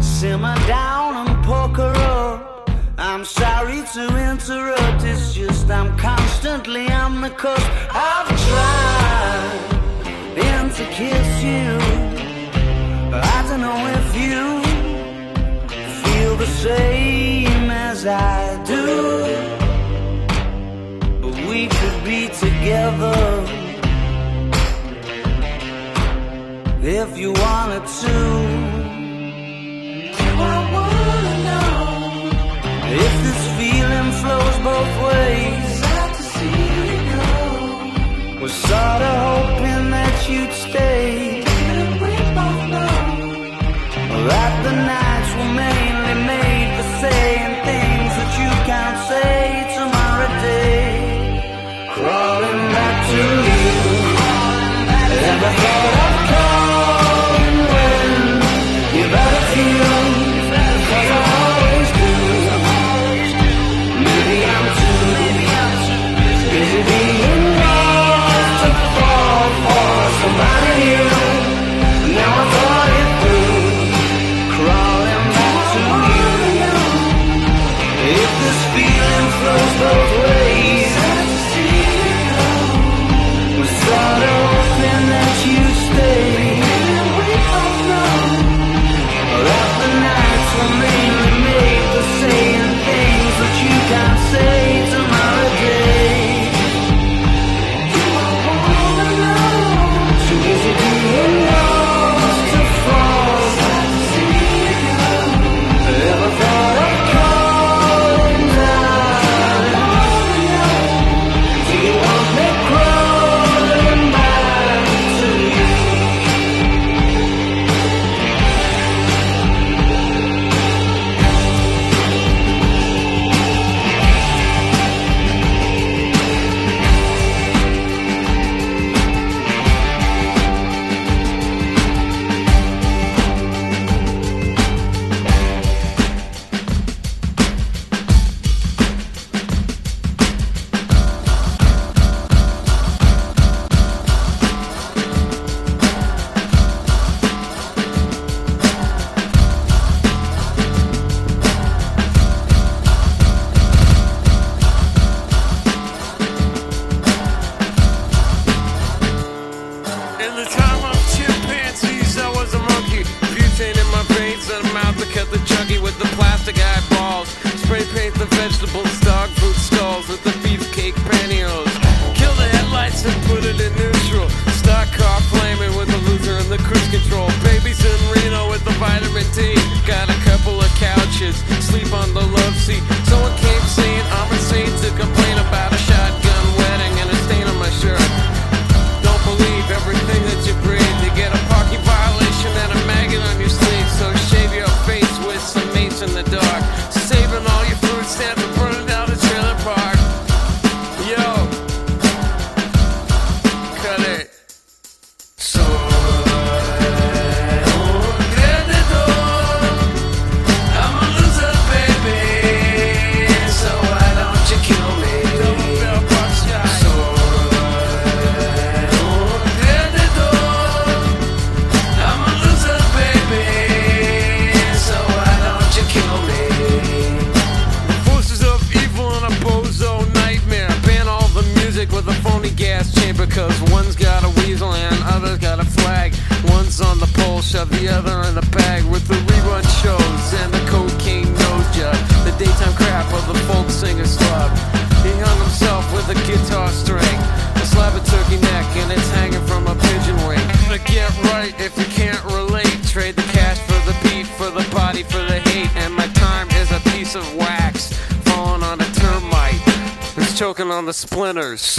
simmer down and poker up. I'm sorry to interrupt, it's just I'm constantly on the coast. I've tried and to kiss you. I don't know if you feel the same as I do, but we could be together. if you wanted to. I wanna know if this feeling flows both ways. Out to see you go. Was sorta hoping that you'd stay. It's choking on the splinters.